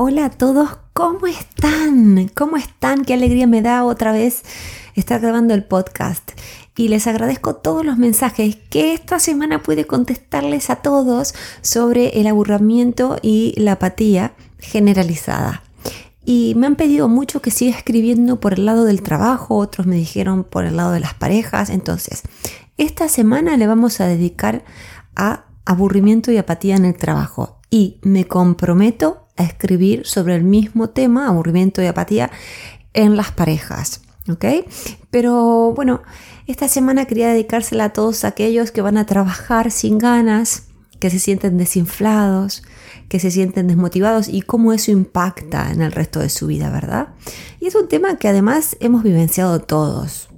Hola a todos, ¿cómo están? ¿Cómo están? Qué alegría me da otra vez estar grabando el podcast. Y les agradezco todos los mensajes que esta semana pude contestarles a todos sobre el aburrimiento y la apatía generalizada. Y me han pedido mucho que siga escribiendo por el lado del trabajo, otros me dijeron por el lado de las parejas. Entonces, esta semana le vamos a dedicar a aburrimiento y apatía en el trabajo. Y me comprometo a escribir sobre el mismo tema, aburrimiento y apatía, en las parejas. ¿Ok? Pero bueno, esta semana quería dedicársela a todos aquellos que van a trabajar sin ganas, que se sienten desinflados, que se sienten desmotivados y cómo eso impacta en el resto de su vida, ¿verdad? Y es un tema que además hemos vivenciado todos.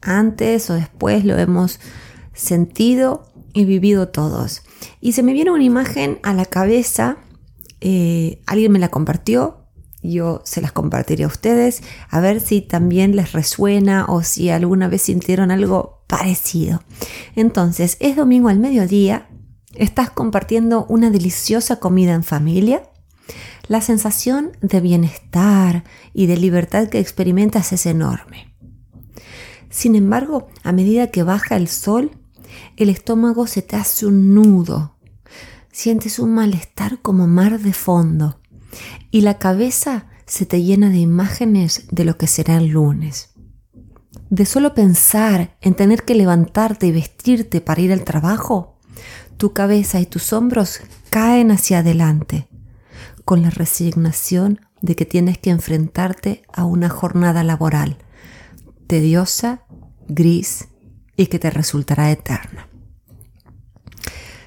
Antes o después lo hemos sentido y vivido todos. Y se me viene una imagen a la cabeza eh, alguien me la compartió, yo se las compartiré a ustedes, a ver si también les resuena o si alguna vez sintieron algo parecido. Entonces, es domingo al mediodía, estás compartiendo una deliciosa comida en familia, la sensación de bienestar y de libertad que experimentas es enorme. Sin embargo, a medida que baja el sol, el estómago se te hace un nudo sientes un malestar como mar de fondo y la cabeza se te llena de imágenes de lo que será el lunes. De solo pensar en tener que levantarte y vestirte para ir al trabajo, tu cabeza y tus hombros caen hacia adelante, con la resignación de que tienes que enfrentarte a una jornada laboral tediosa, gris y que te resultará eterna.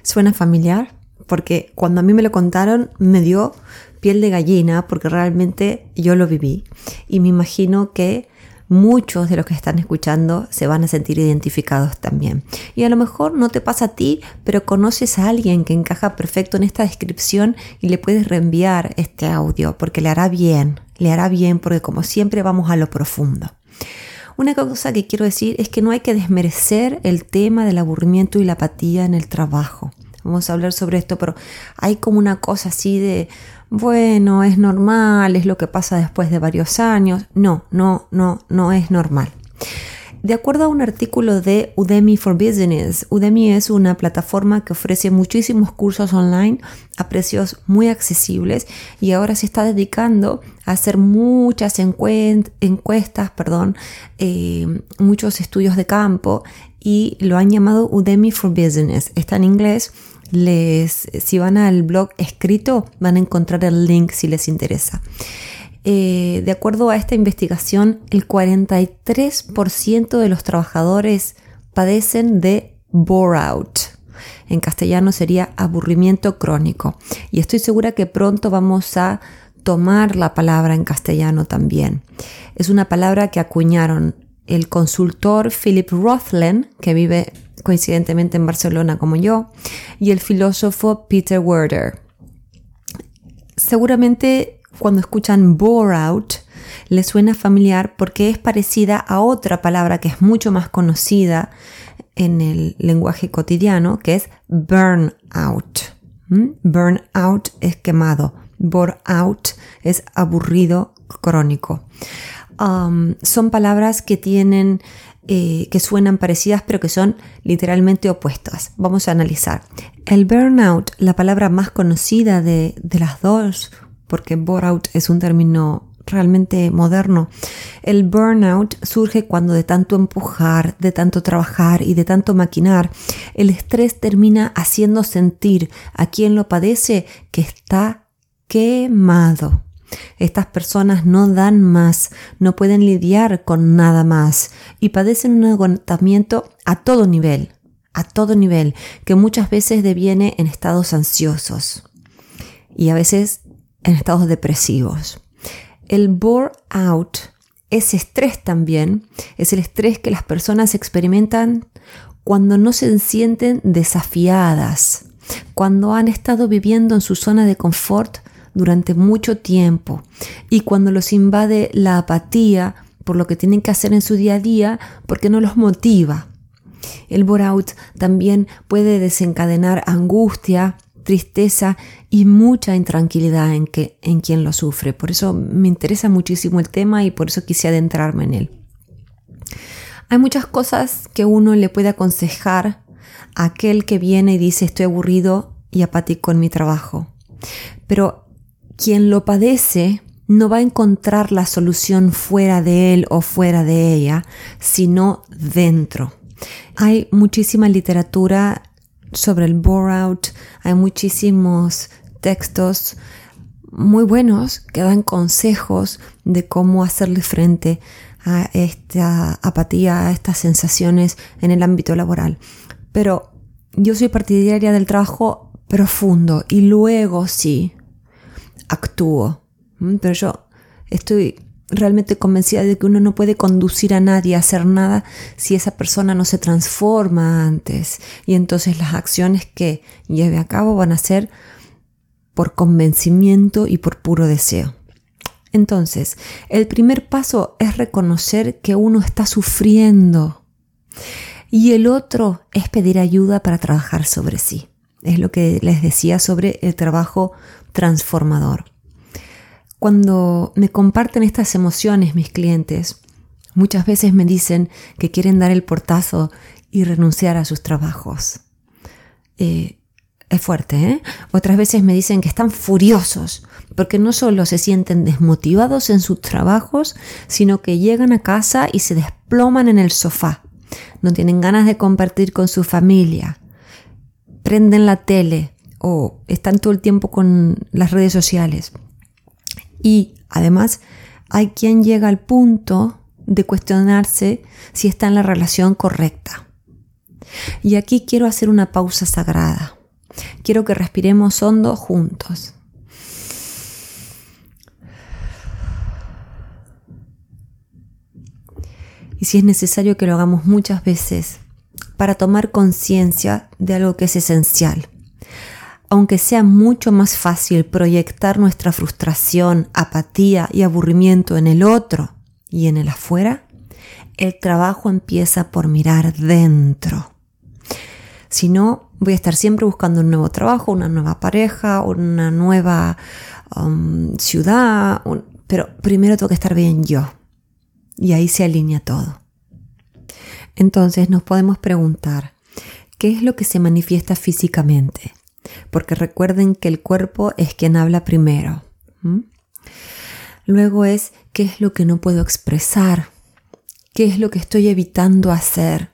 ¿Suena familiar? porque cuando a mí me lo contaron me dio piel de gallina porque realmente yo lo viví y me imagino que muchos de los que están escuchando se van a sentir identificados también. Y a lo mejor no te pasa a ti, pero conoces a alguien que encaja perfecto en esta descripción y le puedes reenviar este audio porque le hará bien, le hará bien porque como siempre vamos a lo profundo. Una cosa que quiero decir es que no hay que desmerecer el tema del aburrimiento y la apatía en el trabajo vamos a hablar sobre esto, pero hay como una cosa así de, bueno, es normal, es lo que pasa después de varios años. No, no, no, no es normal. De acuerdo a un artículo de Udemy for Business, Udemy es una plataforma que ofrece muchísimos cursos online a precios muy accesibles y ahora se está dedicando a hacer muchas encuestas, perdón, eh, muchos estudios de campo y lo han llamado Udemy for Business. Está en inglés les, si van al blog escrito, van a encontrar el link si les interesa. Eh, de acuerdo a esta investigación, el 43% de los trabajadores padecen de bore out. En castellano sería aburrimiento crónico. Y estoy segura que pronto vamos a tomar la palabra en castellano también. Es una palabra que acuñaron el consultor Philip Rothlen, que vive coincidentemente en Barcelona como yo, y el filósofo Peter Werder. Seguramente cuando escuchan bore out les suena familiar porque es parecida a otra palabra que es mucho más conocida en el lenguaje cotidiano, que es burn out. ¿Mm? Burn out es quemado, bore out es aburrido crónico. Um, son palabras que tienen eh, que suenan parecidas pero que son literalmente opuestas. Vamos a analizar. El burnout, la palabra más conocida de, las dos, porque burnout es un término realmente moderno. El burnout surge cuando de tanto empujar, de tanto trabajar y de tanto maquinar, el estrés termina haciendo sentir a quien lo padece que está quemado. Estas personas no dan más, no pueden lidiar con nada más y padecen un agotamiento a todo nivel, a todo nivel, que muchas veces deviene en estados ansiosos y a veces en estados depresivos. El bore out, ese estrés también, es el estrés que las personas experimentan cuando no se sienten desafiadas, cuando han estado viviendo en su zona de confort durante mucho tiempo y cuando los invade la apatía por lo que tienen que hacer en su día a día porque no los motiva. El bore-out también puede desencadenar angustia, tristeza y mucha intranquilidad en, que, en quien lo sufre. Por eso me interesa muchísimo el tema y por eso quise adentrarme en él. Hay muchas cosas que uno le puede aconsejar a aquel que viene y dice estoy aburrido y apático en mi trabajo. Pero quien lo padece no va a encontrar la solución fuera de él o fuera de ella, sino dentro. Hay muchísima literatura sobre el bore-out, hay muchísimos textos muy buenos que dan consejos de cómo hacerle frente a esta apatía, a estas sensaciones en el ámbito laboral. Pero yo soy partidaria del trabajo profundo y luego sí actúo. Pero yo estoy realmente convencida de que uno no puede conducir a nadie a hacer nada si esa persona no se transforma antes. Y entonces las acciones que lleve a cabo van a ser por convencimiento y por puro deseo. Entonces, el primer paso es reconocer que uno está sufriendo y el otro es pedir ayuda para trabajar sobre sí. Es lo que les decía sobre el trabajo transformador. Cuando me comparten estas emociones mis clientes, muchas veces me dicen que quieren dar el portazo y renunciar a sus trabajos. Eh, es fuerte, ¿eh? Otras veces me dicen que están furiosos porque no solo se sienten desmotivados en sus trabajos, sino que llegan a casa y se desploman en el sofá. No tienen ganas de compartir con su familia. Prenden la tele o están todo el tiempo con las redes sociales. Y además hay quien llega al punto de cuestionarse si está en la relación correcta. Y aquí quiero hacer una pausa sagrada. Quiero que respiremos hondo juntos. Y si es necesario que lo hagamos muchas veces para tomar conciencia de algo que es esencial aunque sea mucho más fácil proyectar nuestra frustración, apatía y aburrimiento en el otro y en el afuera, el trabajo empieza por mirar dentro. Si no, voy a estar siempre buscando un nuevo trabajo, una nueva pareja, una nueva um, ciudad, pero primero tengo que estar bien yo. Y ahí se alinea todo. Entonces nos podemos preguntar, ¿qué es lo que se manifiesta físicamente? Porque recuerden que el cuerpo es quien habla primero. Luego es qué es lo que no puedo expresar, qué es lo que estoy evitando hacer,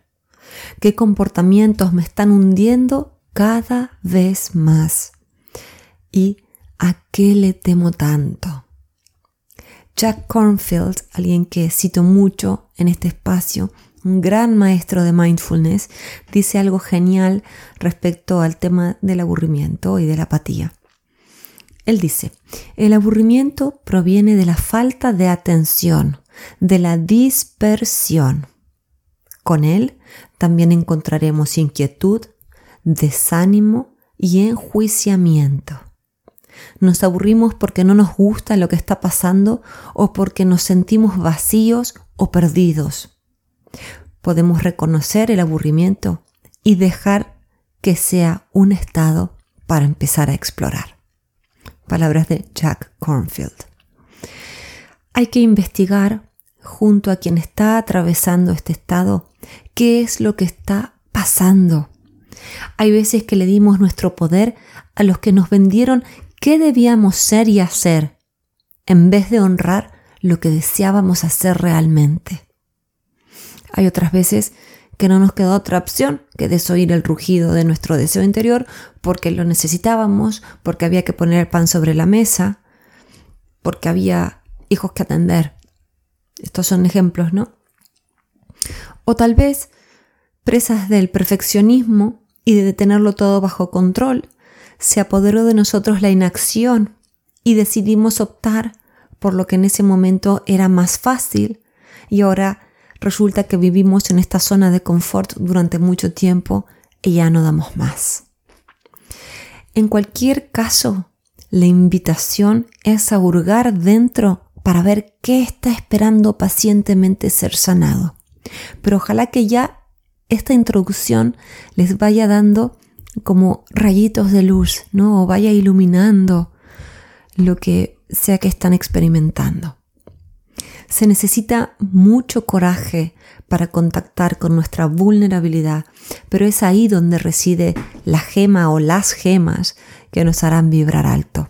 qué comportamientos me están hundiendo cada vez más y a qué le temo tanto. Jack Cornfield, alguien que cito mucho en este espacio, un gran maestro de mindfulness, dice algo genial respecto al tema del aburrimiento y de la apatía. Él dice, el aburrimiento proviene de la falta de atención, de la dispersión. Con él también encontraremos inquietud, desánimo y enjuiciamiento. Nos aburrimos porque no nos gusta lo que está pasando o porque nos sentimos vacíos o perdidos podemos reconocer el aburrimiento y dejar que sea un estado para empezar a explorar. Palabras de Jack Cornfield. Hay que investigar junto a quien está atravesando este estado qué es lo que está pasando. Hay veces que le dimos nuestro poder a los que nos vendieron qué debíamos ser y hacer, en vez de honrar lo que deseábamos hacer realmente. Hay otras veces que no nos quedó otra opción que desoír el rugido de nuestro deseo interior porque lo necesitábamos, porque había que poner el pan sobre la mesa, porque había hijos que atender. Estos son ejemplos, ¿no? O tal vez presas del perfeccionismo y de tenerlo todo bajo control, se apoderó de nosotros la inacción y decidimos optar por lo que en ese momento era más fácil y ahora resulta que vivimos en esta zona de confort durante mucho tiempo y ya no damos más. En cualquier caso, la invitación es a hurgar dentro para ver qué está esperando pacientemente ser sanado. Pero ojalá que ya esta introducción les vaya dando como rayitos de luz, ¿no? O vaya iluminando lo que sea que están experimentando. Se necesita mucho coraje para contactar con nuestra vulnerabilidad, pero es ahí donde reside la gema o las gemas que nos harán vibrar alto.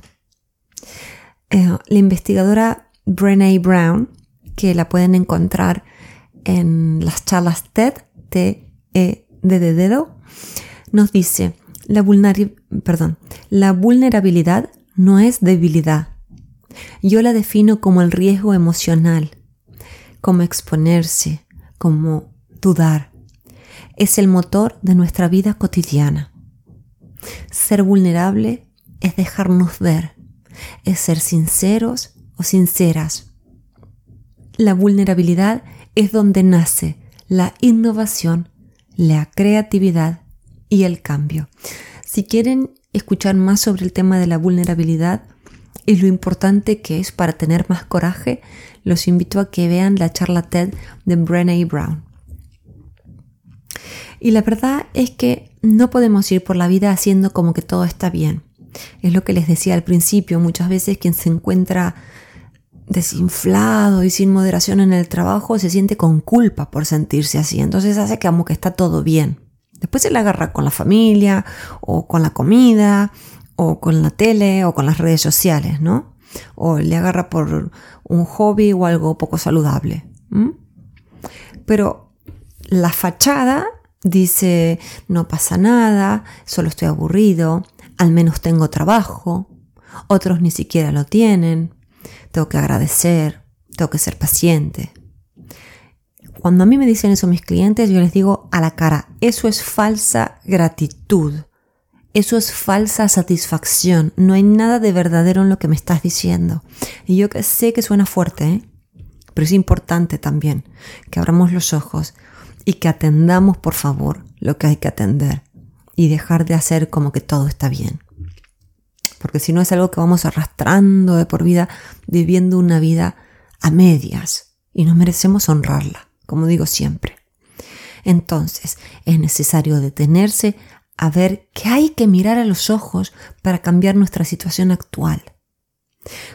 Eh, la investigadora Brené Brown, que la pueden encontrar en las charlas TED, T E D de dedo, nos dice, la, perdón, la vulnerabilidad no es debilidad. Yo la defino como el riesgo emocional, como exponerse, como dudar. Es el motor de nuestra vida cotidiana. Ser vulnerable es dejarnos ver, es ser sinceros o sinceras. La vulnerabilidad es donde nace la innovación, la creatividad y el cambio. Si quieren escuchar más sobre el tema de la vulnerabilidad y lo importante que es para tener más coraje, los invito a que vean la charla TED de Brené Brown. Y la verdad es que no podemos ir por la vida haciendo como que todo está bien. Es lo que les decía al principio, muchas veces quien se encuentra desinflado y sin moderación en el trabajo se siente con culpa por sentirse así, entonces hace como que está todo bien. Después se le agarra con la familia o con la comida o con la tele o con las redes sociales, ¿no? O le agarra por un hobby o algo poco saludable. Pero la fachada dice, no pasa nada, solo estoy aburrido, al menos tengo trabajo, otros ni siquiera lo tienen, tengo que agradecer, tengo que ser paciente. Cuando a mí me dicen eso mis clientes, yo les digo a la cara, eso es falsa gratitud, eso es falsa satisfacción, no hay nada de verdadero en lo que me estás diciendo. Y yo sé que suena fuerte, ¿eh? pero es importante también que abramos los ojos y que atendamos, por favor, lo que hay que atender y dejar de hacer como que todo está bien porque si no es algo que vamos arrastrando de por vida, viviendo una vida a medias y nos merecemos honrarla, como digo siempre. Entonces, es necesario detenerse a ver que hay que mirar a los ojos para cambiar nuestra situación actual.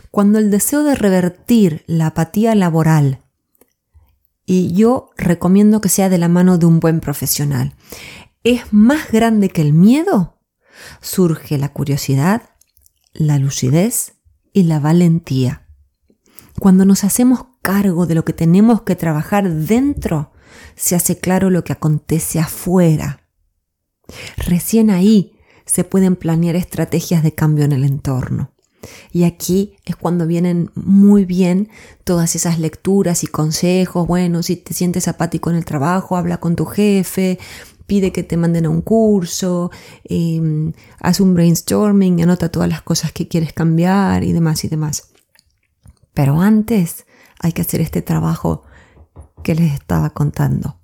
Cuando el deseo de revertir la apatía laboral, y yo recomiendo que sea de la mano de un buen profesional, es más grande que el miedo, surge la curiosidad, la lucidez y la valentía. Cuando nos hacemos cargo de lo que tenemos que trabajar dentro, se hace claro lo que acontece afuera. Recién ahí se pueden planear estrategias de cambio en el entorno. Y aquí es cuando vienen muy bien todas esas lecturas y consejos. Bueno, si te sientes apático en el trabajo, habla con tu jefe, pide que te manden a un curso, em, haz un brainstorming, anota todas las cosas que quieres cambiar y demás y demás. Pero antes hay que hacer este trabajo que les estaba contando.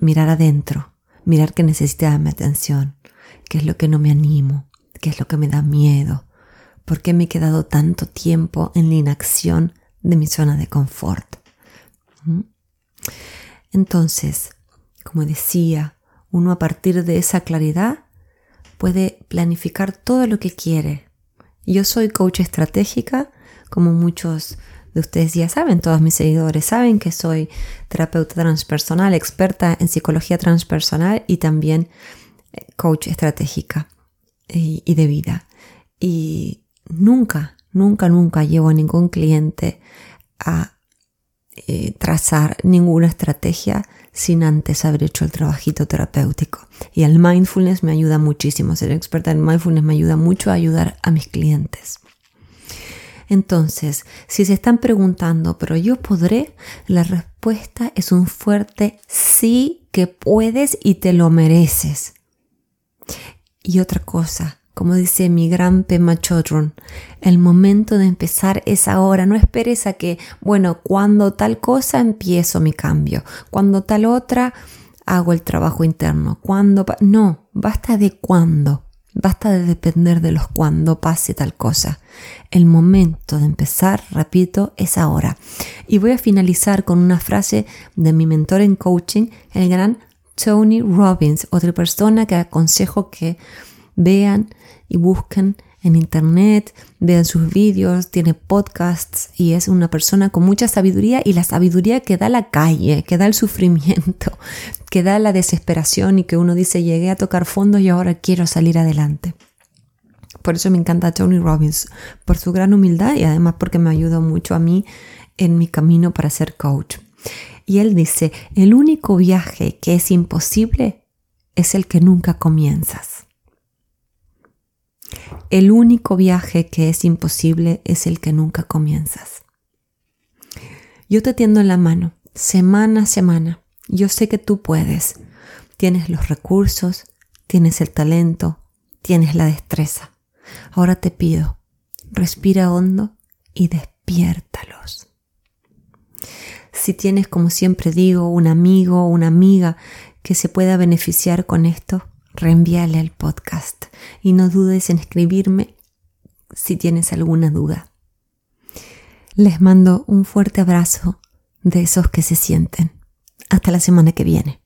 Mirar adentro, mirar qué necesita mi atención, qué es lo que no me animo, qué es lo que me da miedo, por qué me he quedado tanto tiempo en la inacción de mi zona de confort. Entonces, como decía, uno a partir de esa claridad puede planificar todo lo que quiere. Yo soy coach estratégica, como muchos de ustedes ya saben, todos mis seguidores saben que soy terapeuta transpersonal, experta en psicología transpersonal y también eh, coach estratégica y, de vida. Y nunca, nunca, nunca llevo a ningún cliente a eh, trazar ninguna estrategia sin antes haber hecho el trabajito terapéutico. Y el mindfulness me ayuda muchísimo. Ser experta en mindfulness me ayuda mucho a ayudar a mis clientes. Entonces, si se están preguntando, pero yo podré, la respuesta es un fuerte sí que puedes y te lo mereces. Y otra cosa, como dice mi gran Pema Chodron, el momento de empezar es ahora. No esperes a que, bueno, cuando tal cosa empiezo mi cambio, cuando tal otra hago el trabajo interno, cuando... No, basta de cuándo. Basta de depender de los cuando pase tal cosa. El momento de empezar, repito, es ahora. Y voy a finalizar con una frase de mi mentor en coaching, el gran Tony Robbins, otra persona que aconsejo que Vean y busquen en internet, vean sus vídeos, tiene podcasts y es una persona con mucha sabiduría y la sabiduría que da la calle, que da el sufrimiento, que da la desesperación y que uno dice llegué a tocar fondo y ahora quiero salir adelante. Por eso me encanta Tony Robbins, por su gran humildad y además porque me ayudó mucho a mí en mi camino para ser coach. Y él dice, el único viaje que es imposible es el que nunca comienzas. El único viaje que es imposible es el que nunca comienzas. Yo te tiendo la mano, semana a semana. Yo sé que tú puedes. Tienes los recursos, tienes el talento, tienes la destreza. Ahora te pido, respira hondo y despiértalos. Si tienes, como siempre digo, un amigo o una amiga que se pueda beneficiar con esto, reenvíale el podcast y no dudes en escribirme si tienes alguna duda. Les mando un fuerte abrazo de esos que se sienten. Hasta la semana que viene.